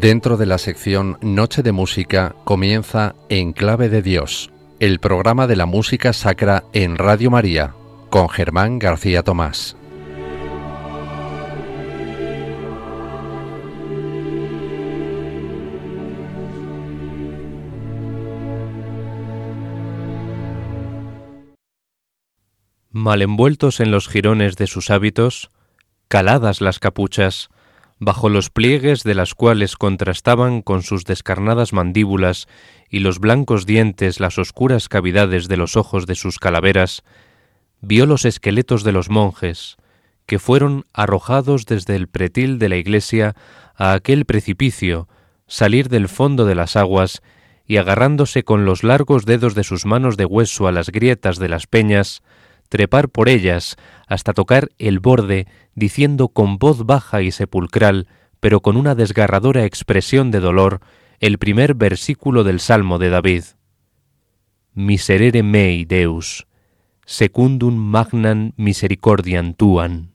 Dentro de la sección Noche de Música comienza En Clave de Dios, el programa de la música sacra en Radio María, con Germán García Tomás. Mal envueltos en los jirones de sus hábitos, caladas las capuchas, bajo los pliegues de las cuales contrastaban con sus descarnadas mandíbulas y los blancos dientes las oscuras cavidades de los ojos de sus calaveras, vio los esqueletos de los monjes, que fueron arrojados desde el pretil de la iglesia a aquel precipicio, salir del fondo de las aguas y agarrándose con los largos dedos de sus manos de hueso a las grietas de las peñas, trepar por ellas hasta tocar el borde, diciendo con voz baja y sepulcral, pero con una desgarradora expresión de dolor, el primer versículo del Salmo de David. Miserere mei Deus, secundum magnam misericordiam tuam.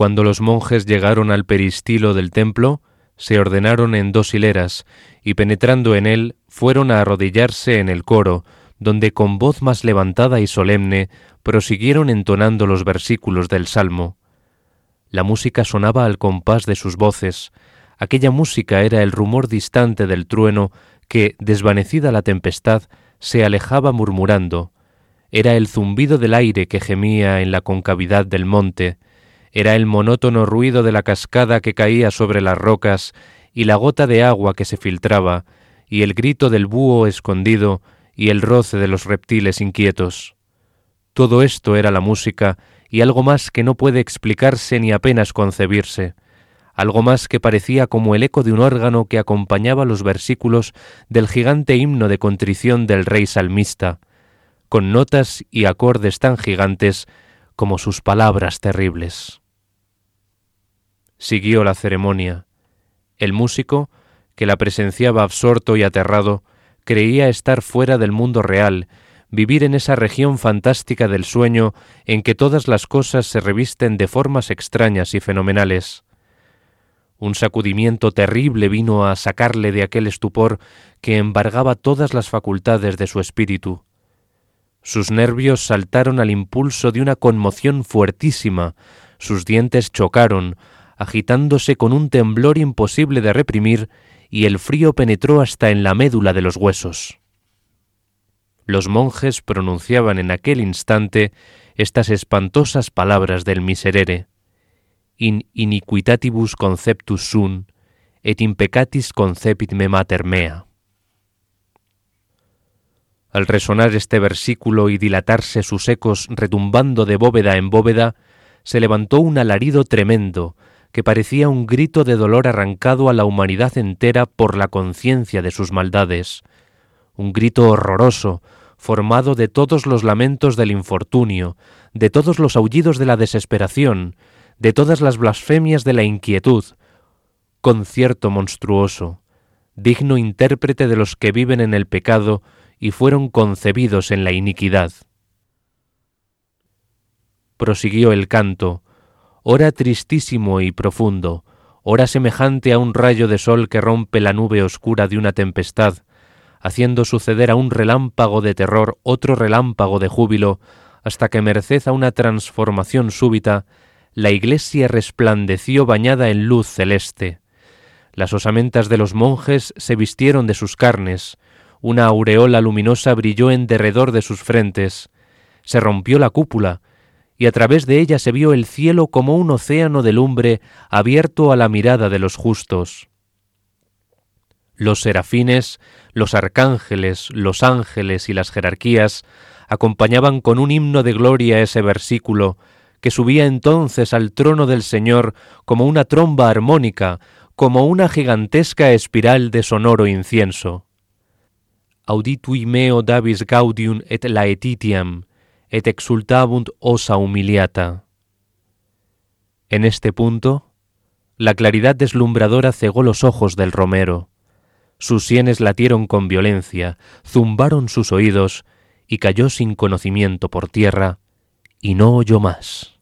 Cuando los monjes llegaron al peristilo del templo, se ordenaron en dos hileras, y penetrando en él, fueron a arrodillarse en el coro, donde con voz más levantada y solemne prosiguieron entonando los versículos del Salmo. La música sonaba al compás de sus voces, aquella música era el rumor distante del trueno que, desvanecida la tempestad, se alejaba murmurando, era el zumbido del aire que gemía en la concavidad del monte, era el monótono ruido de la cascada que caía sobre las rocas y la gota de agua que se filtraba, y el grito del búho escondido y el roce de los reptiles inquietos. Todo esto era la música y algo más que no puede explicarse ni apenas concebirse, algo más que parecía como el eco de un órgano que acompañaba los versículos del gigante himno de contrición del rey salmista, con notas y acordes tan gigantes como sus palabras terribles. Siguió la ceremonia. El músico, que la presenciaba absorto y aterrado, creía estar fuera del mundo real, vivir en esa región fantástica del sueño en que todas las cosas se revisten de formas extrañas y fenomenales. Un sacudimiento terrible vino a sacarle de aquel estupor que embargaba todas las facultades de su espíritu. Sus nervios saltaron al impulso de una conmoción fuertísima, sus dientes chocaron, agitándose con un temblor imposible de reprimir, y el frío penetró hasta en la médula de los huesos. Los monjes pronunciaban en aquel instante estas espantosas palabras del miserere: In iniquitatibus conceptus sun, et in peccatis concepit me mater mea. Al resonar este versículo y dilatarse sus ecos retumbando de bóveda en bóveda, se levantó un alarido tremendo, que parecía un grito de dolor arrancado a la humanidad entera por la conciencia de sus maldades, un grito horroroso, formado de todos los lamentos del infortunio, de todos los aullidos de la desesperación, de todas las blasfemias de la inquietud, concierto monstruoso, digno intérprete de los que viven en el pecado y fueron concebidos en la iniquidad. Prosiguió el canto, ora tristísimo y profundo, ora semejante a un rayo de sol que rompe la nube oscura de una tempestad, haciendo suceder a un relámpago de terror otro relámpago de júbilo, hasta que merced a una transformación súbita, la iglesia resplandeció bañada en luz celeste. Las osamentas de los monjes se vistieron de sus carnes, una aureola luminosa brilló en derredor de sus frentes, se rompió la cúpula, y a través de ella se vio el cielo como un océano de lumbre abierto a la mirada de los justos. Los serafines, los arcángeles, los ángeles y las jerarquías acompañaban con un himno de gloria ese versículo, que subía entonces al trono del Señor como una tromba armónica, como una gigantesca espiral de sonoro incienso. Auditui meo Davis gaudium et laetitiam, et exultabunt osa humiliata. En este punto, la claridad deslumbradora cegó los ojos del romero. Sus sienes latieron con violencia, zumbaron sus oídos, y cayó sin conocimiento por tierra, y no oyó más.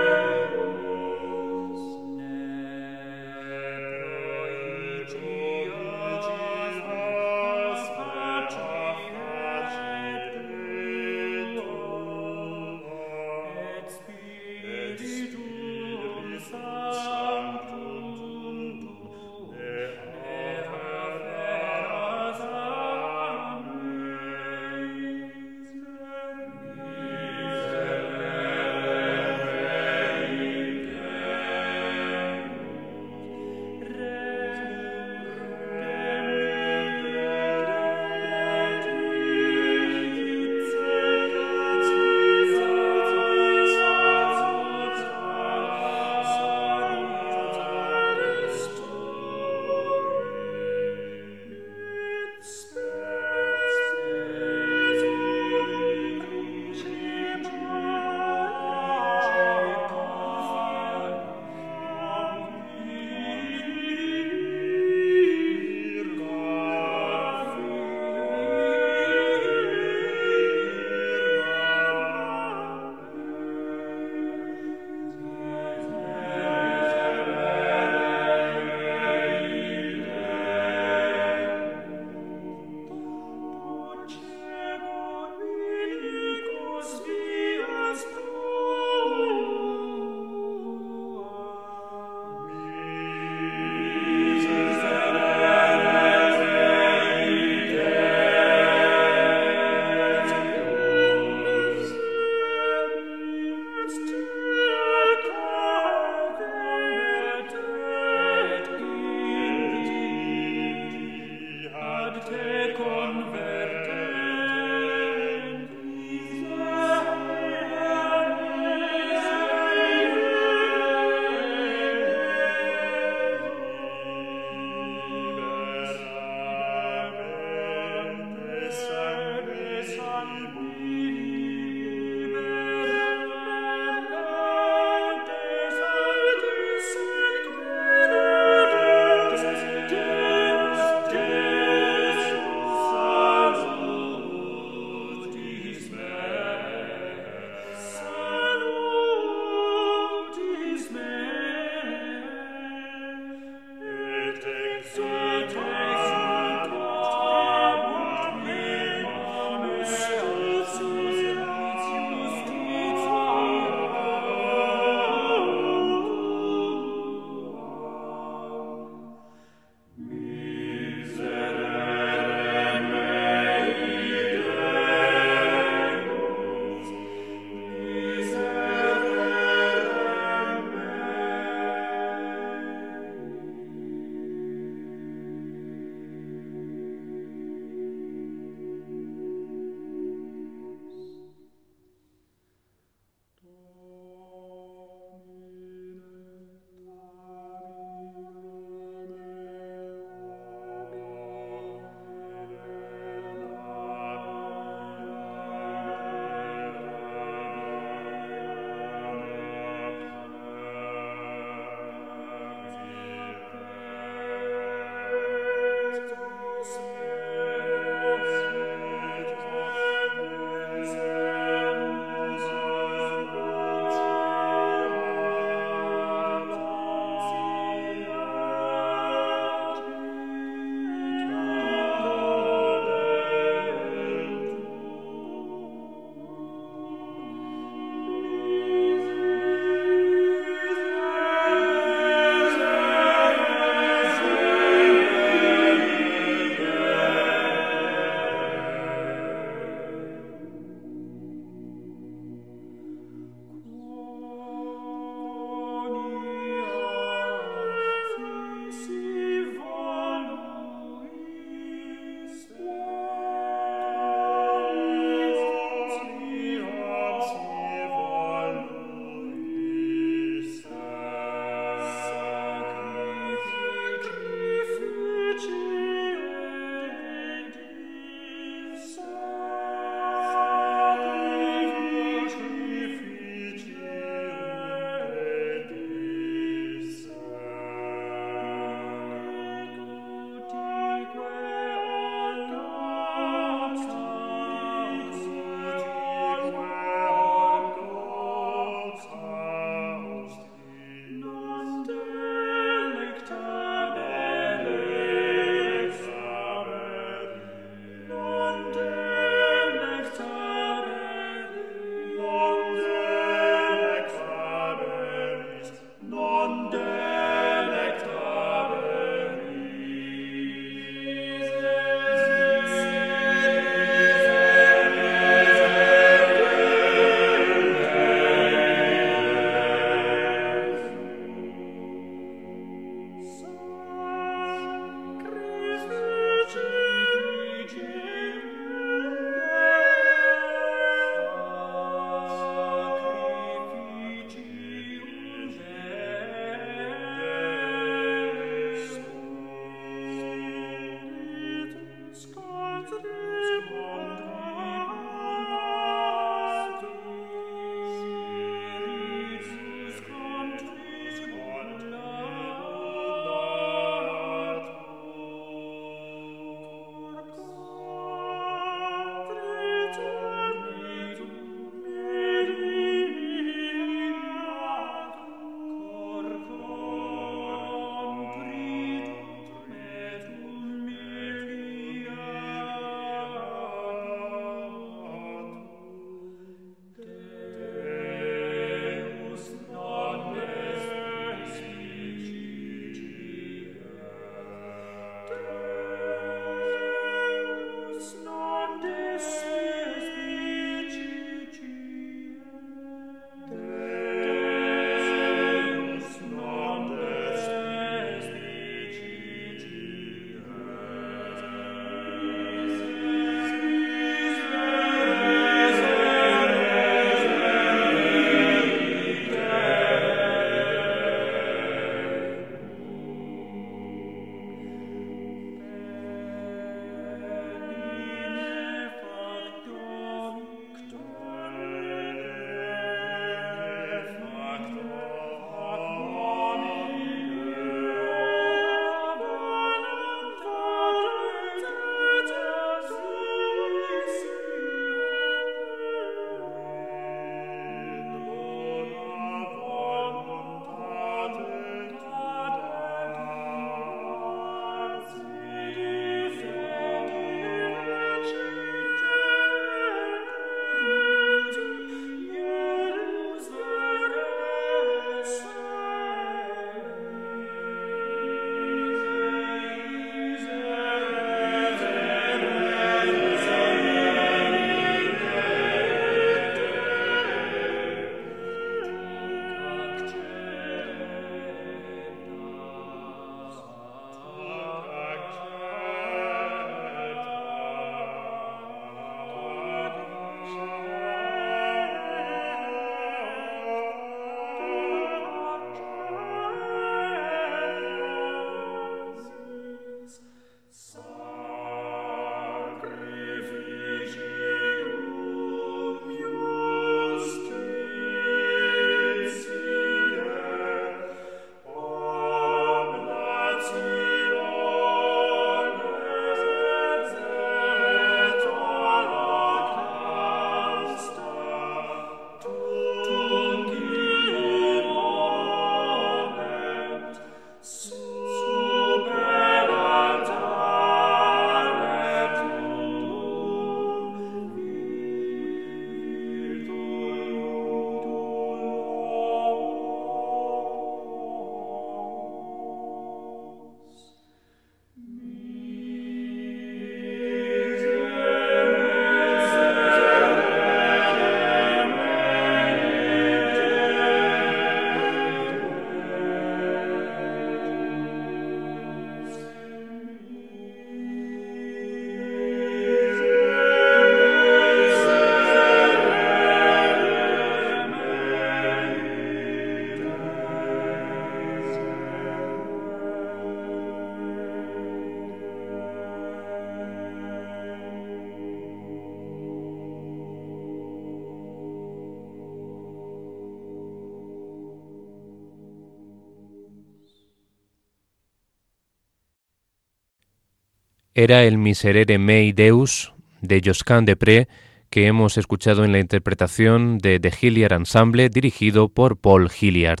Era el Miserere Mei Deus de Josquin Depré que hemos escuchado en la interpretación de The Hilliard Ensemble dirigido por Paul Hilliard.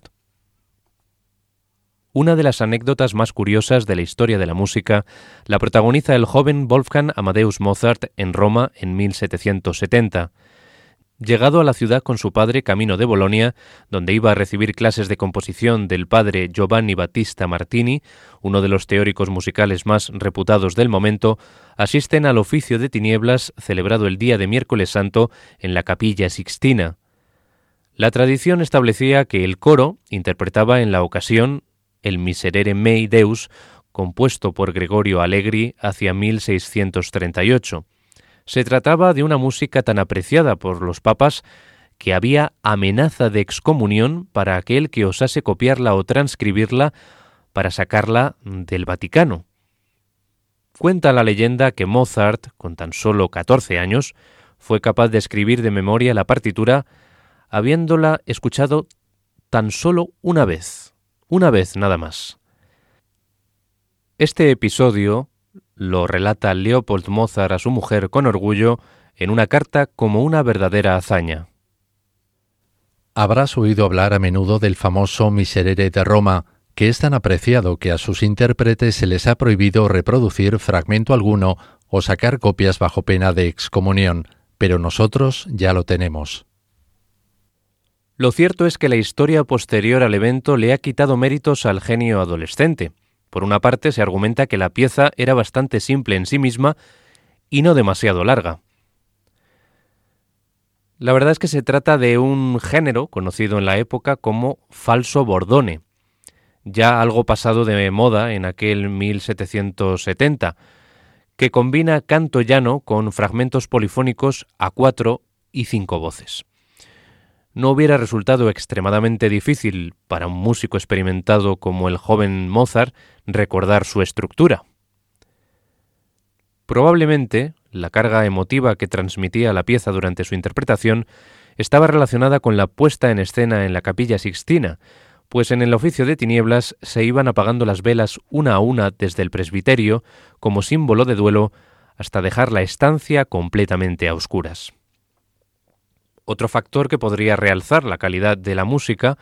Una de las anécdotas más curiosas de la historia de la música la protagoniza el joven Wolfgang Amadeus Mozart en Roma en 1770. Llegado a la ciudad con su padre camino de Bolonia, donde iba a recibir clases de composición del padre Giovanni Battista Martini, uno de los teóricos musicales más reputados del momento, asisten al oficio de tinieblas celebrado el día de miércoles santo en la capilla Sixtina. La tradición establecía que el coro interpretaba en la ocasión el Miserere Mei Deus, compuesto por Gregorio Allegri hacia 1638. Se trataba de una música tan apreciada por los papas que había amenaza de excomunión para aquel que osase copiarla o transcribirla para sacarla del Vaticano. Cuenta la leyenda que Mozart, con tan solo 14 años, fue capaz de escribir de memoria la partitura habiéndola escuchado tan solo una vez, una vez nada más. Este episodio lo relata Leopold Mozart a su mujer con orgullo en una carta como una verdadera hazaña. Habrás oído hablar a menudo del famoso Miserere de Roma, que es tan apreciado que a sus intérpretes se les ha prohibido reproducir fragmento alguno o sacar copias bajo pena de excomunión, pero nosotros ya lo tenemos. Lo cierto es que la historia posterior al evento le ha quitado méritos al genio adolescente. Por una parte, se argumenta que la pieza era bastante simple en sí misma y no demasiado larga. La verdad es que se trata de un género conocido en la época como falso bordone, ya algo pasado de moda en aquel 1770, que combina canto llano con fragmentos polifónicos a cuatro y cinco voces no hubiera resultado extremadamente difícil para un músico experimentado como el joven Mozart recordar su estructura. Probablemente la carga emotiva que transmitía la pieza durante su interpretación estaba relacionada con la puesta en escena en la capilla sixtina, pues en el oficio de tinieblas se iban apagando las velas una a una desde el presbiterio como símbolo de duelo hasta dejar la estancia completamente a oscuras. Otro factor que podría realzar la calidad de la música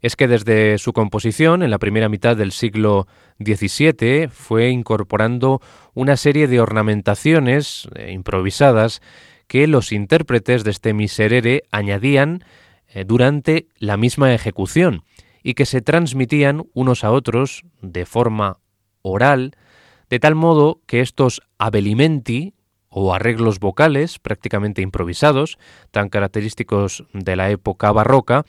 es que desde su composición en la primera mitad del siglo XVII fue incorporando una serie de ornamentaciones eh, improvisadas que los intérpretes de este miserere añadían eh, durante la misma ejecución y que se transmitían unos a otros de forma oral, de tal modo que estos abelimenti o arreglos vocales prácticamente improvisados, tan característicos de la época barroca,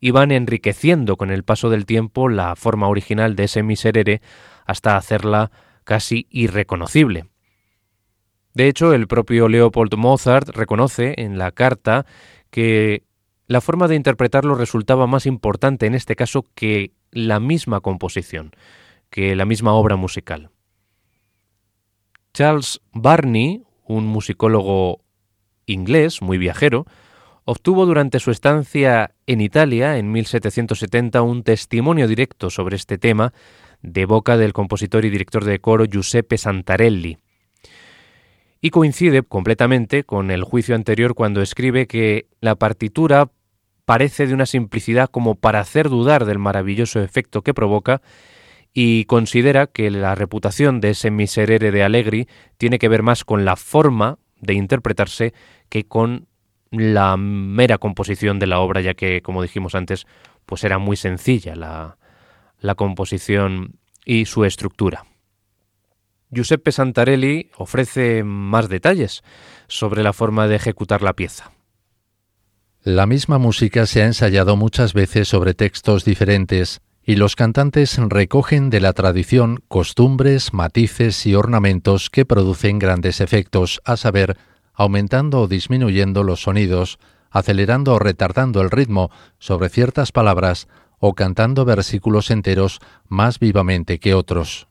iban enriqueciendo con el paso del tiempo la forma original de ese miserere hasta hacerla casi irreconocible. De hecho, el propio Leopold Mozart reconoce en la carta que la forma de interpretarlo resultaba más importante en este caso que la misma composición, que la misma obra musical. Charles Barney, un musicólogo inglés muy viajero, obtuvo durante su estancia en Italia en 1770 un testimonio directo sobre este tema de boca del compositor y director de coro Giuseppe Santarelli. Y coincide completamente con el juicio anterior cuando escribe que la partitura parece de una simplicidad como para hacer dudar del maravilloso efecto que provoca y considera que la reputación de ese miserere de Allegri tiene que ver más con la forma de interpretarse que con la mera composición de la obra, ya que, como dijimos antes, pues era muy sencilla la, la composición y su estructura. Giuseppe Santarelli ofrece más detalles sobre la forma de ejecutar la pieza. La misma música se ha ensayado muchas veces sobre textos diferentes y los cantantes recogen de la tradición costumbres, matices y ornamentos que producen grandes efectos, a saber, aumentando o disminuyendo los sonidos, acelerando o retardando el ritmo sobre ciertas palabras o cantando versículos enteros más vivamente que otros.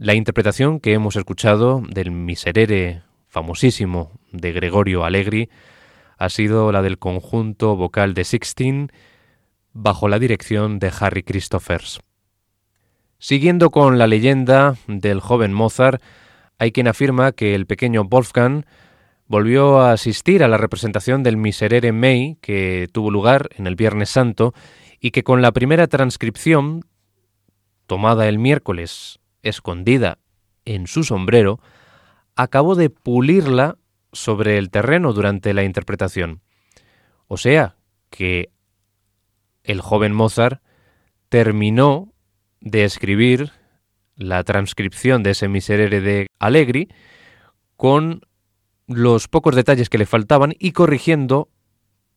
La interpretación que hemos escuchado del Miserere famosísimo de Gregorio Allegri ha sido la del conjunto vocal de Sixteen bajo la dirección de Harry Christophers. Siguiendo con la leyenda del joven Mozart, hay quien afirma que el pequeño Wolfgang volvió a asistir a la representación del Miserere Mei que tuvo lugar en el Viernes Santo y que con la primera transcripción, tomada el miércoles, escondida en su sombrero, acabó de pulirla sobre el terreno durante la interpretación. O sea, que el joven Mozart terminó de escribir la transcripción de ese miserere de Allegri con los pocos detalles que le faltaban y corrigiendo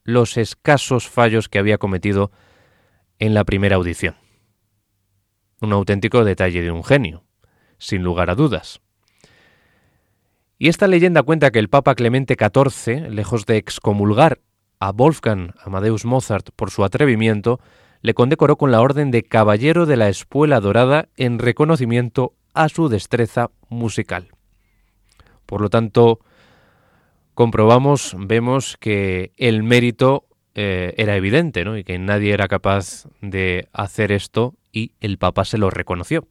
los escasos fallos que había cometido en la primera audición. Un auténtico detalle de un genio, sin lugar a dudas. Y esta leyenda cuenta que el Papa Clemente XIV, lejos de excomulgar a Wolfgang Amadeus Mozart por su atrevimiento, le condecoró con la Orden de Caballero de la Espuela Dorada en reconocimiento a su destreza musical. Por lo tanto, comprobamos, vemos que el mérito eh, era evidente, ¿no? Y que nadie era capaz de hacer esto y el Papa se lo reconoció.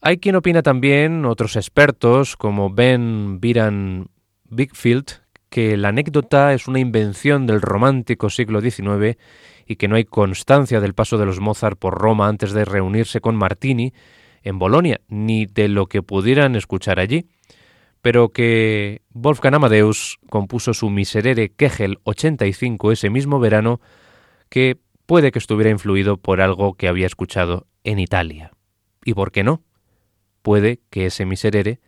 Hay quien opina también, otros expertos, como Ben Biran Bigfield, que la anécdota es una invención del romántico siglo XIX y que no hay constancia del paso de los Mozart por Roma antes de reunirse con Martini en Bolonia, ni de lo que pudieran escuchar allí, pero que Wolfgang Amadeus compuso su Miserere Kegel 85 ese mismo verano, que puede que estuviera influido por algo que había escuchado en Italia. ¿Y por qué no? Puede que ese Miserere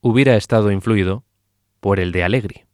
hubiera estado influido por el de Allegri.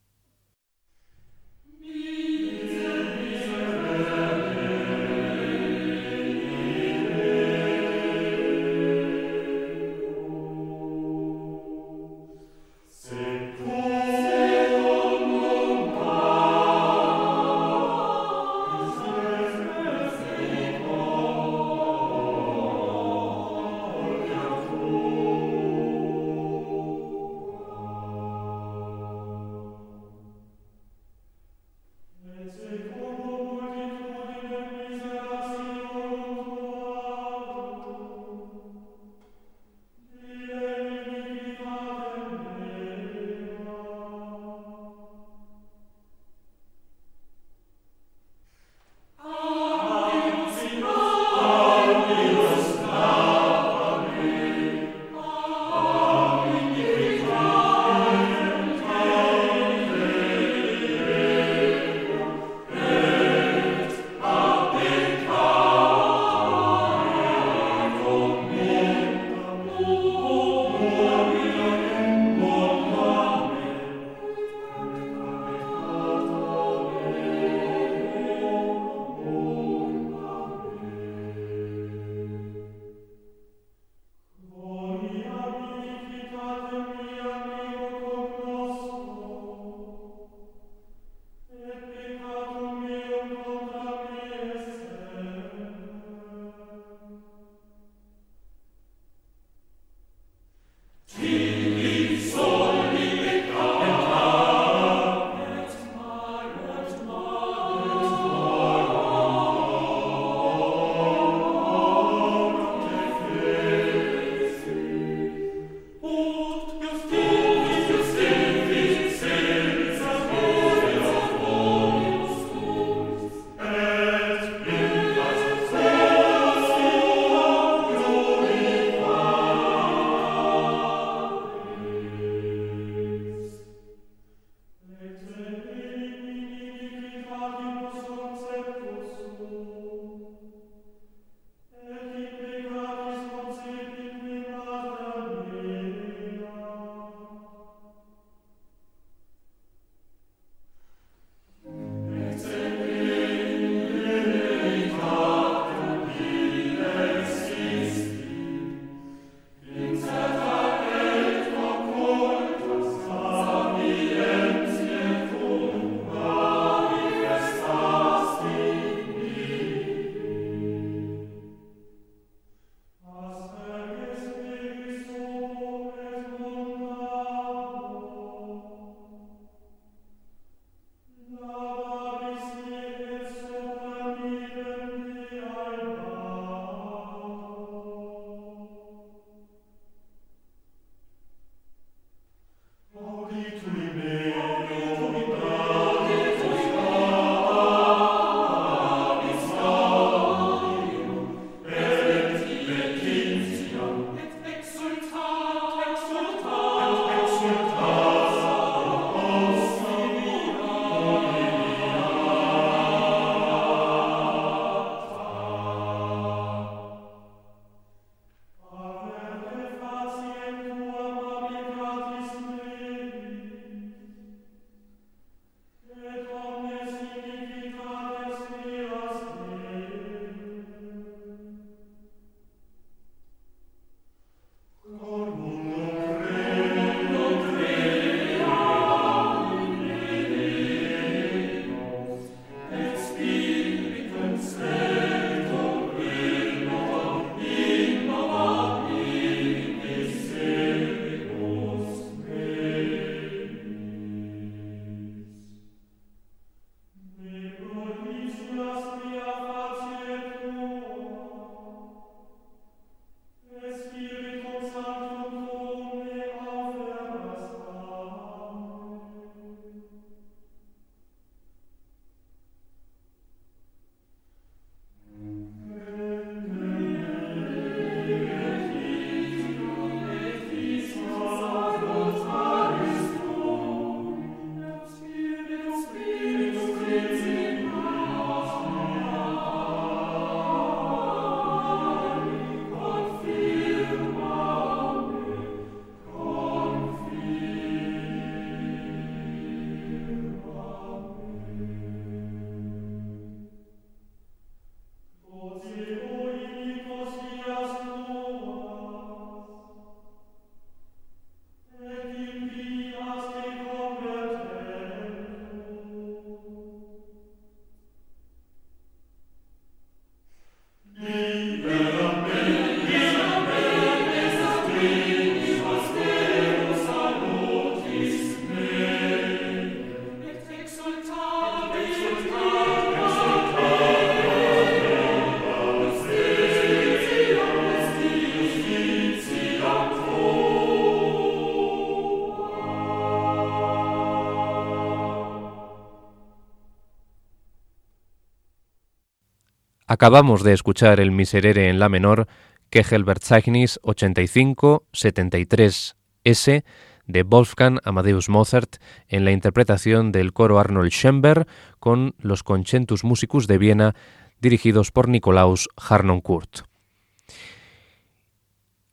Acabamos de escuchar el Miserere en la menor, Kegelbert-Zeichnis 85-73S de Wolfgang Amadeus Mozart en la interpretación del coro Arnold Schember con los Concentus Musicus de Viena dirigidos por Nikolaus Harnoncourt.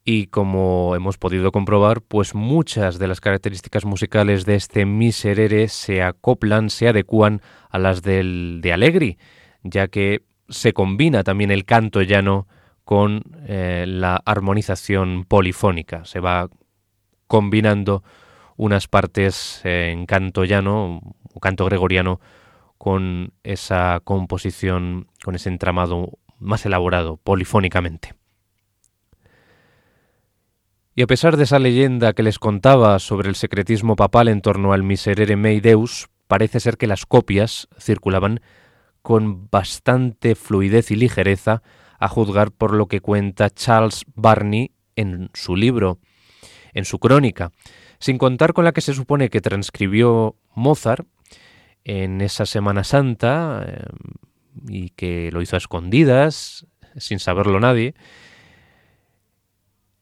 Y como hemos podido comprobar, pues muchas de las características musicales de este Miserere se acoplan, se adecúan a las del de Allegri, ya que se combina también el canto llano con eh, la armonización polifónica. Se va combinando unas partes en canto llano o canto gregoriano con esa composición, con ese entramado más elaborado polifónicamente. Y a pesar de esa leyenda que les contaba sobre el secretismo papal en torno al Miserere Mei Deus, parece ser que las copias circulaban con bastante fluidez y ligereza, a juzgar por lo que cuenta Charles Barney en su libro, en su crónica, sin contar con la que se supone que transcribió Mozart en esa Semana Santa eh, y que lo hizo a escondidas, sin saberlo nadie.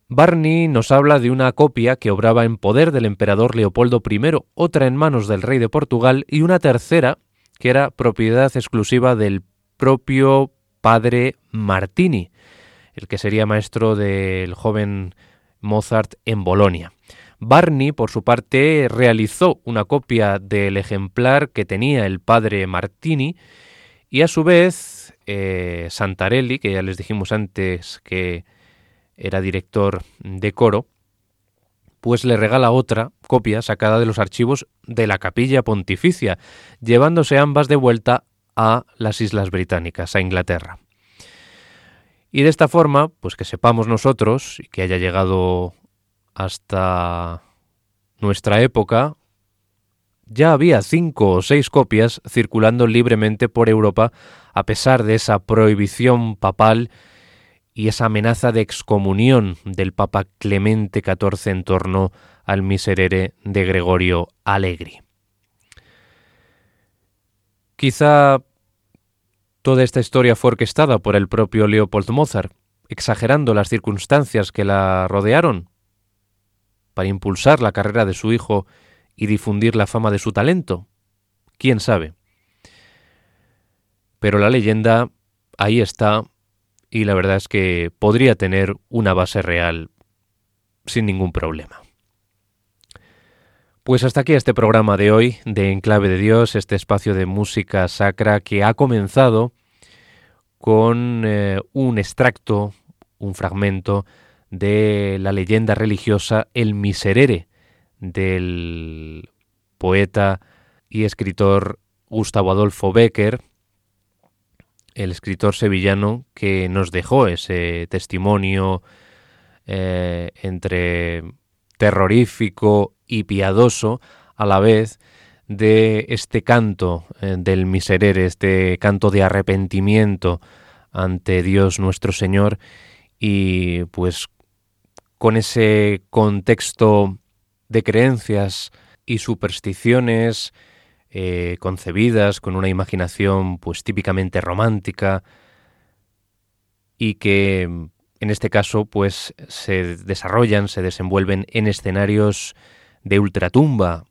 Barney nos habla de una copia que obraba en poder del emperador Leopoldo I, otra en manos del rey de Portugal y una tercera que era propiedad exclusiva del propio padre Martini, el que sería maestro del joven Mozart en Bolonia. Barney, por su parte, realizó una copia del ejemplar que tenía el padre Martini y a su vez eh, Santarelli, que ya les dijimos antes que era director de coro, pues le regala otra copia sacada de los archivos de la capilla pontificia, llevándose ambas de vuelta a las Islas Británicas, a Inglaterra. Y de esta forma, pues que sepamos nosotros, y que haya llegado hasta nuestra época, ya había cinco o seis copias circulando libremente por Europa a pesar de esa prohibición papal y esa amenaza de excomunión del Papa Clemente XIV en torno al miserere de Gregorio Allegri. Quizá toda esta historia fue orquestada por el propio Leopold Mozart, exagerando las circunstancias que la rodearon, para impulsar la carrera de su hijo y difundir la fama de su talento. ¿Quién sabe? Pero la leyenda ahí está y la verdad es que podría tener una base real sin ningún problema. Pues hasta aquí este programa de hoy de Enclave de Dios, este espacio de música sacra que ha comenzado con eh, un extracto, un fragmento de la leyenda religiosa El Miserere del poeta y escritor Gustavo Adolfo Becker, el escritor sevillano que nos dejó ese testimonio eh, entre terrorífico y piadoso a la vez de este canto eh, del miserere, este canto de arrepentimiento ante Dios nuestro Señor. Y pues con ese contexto de creencias y supersticiones eh, concebidas con una imaginación pues típicamente romántica y que en este caso pues se desarrollan, se desenvuelven en escenarios de ultratumba,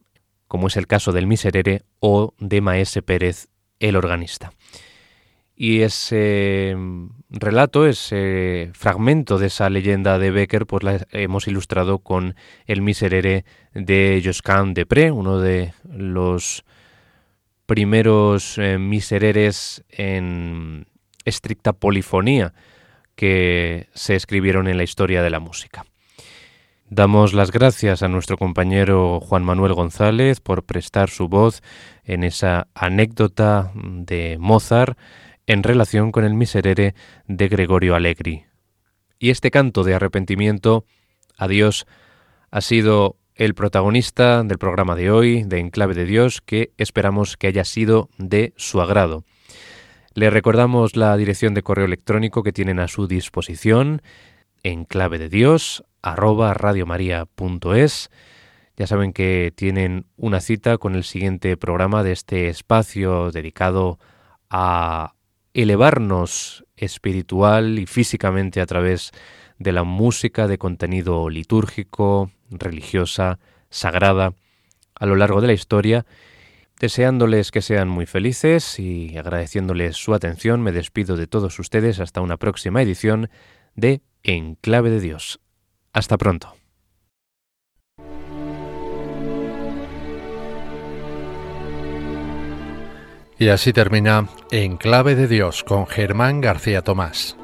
como es el caso del Miserere o de Maese Pérez, el organista. Y ese relato, ese fragmento de esa leyenda de Becker, pues la hemos ilustrado con el Miserere de Josquin de Pré, uno de los primeros eh, misereres en estricta polifonía que se escribieron en la historia de la música. Damos las gracias a nuestro compañero Juan Manuel González por prestar su voz en esa anécdota de Mozart en relación con el miserere de Gregorio Allegri. Y este canto de arrepentimiento a Dios ha sido el protagonista del programa de hoy, de Enclave de Dios, que esperamos que haya sido de su agrado. Le recordamos la dirección de correo electrónico que tienen a su disposición, enclave de Dios, arroba. Ya saben que tienen una cita con el siguiente programa de este espacio dedicado a elevarnos espiritual y físicamente a través de la música de contenido litúrgico, religiosa, sagrada, a lo largo de la historia. Deseándoles que sean muy felices y agradeciéndoles su atención, me despido de todos ustedes hasta una próxima edición de En Clave de Dios. Hasta pronto. Y así termina En Clave de Dios con Germán García Tomás.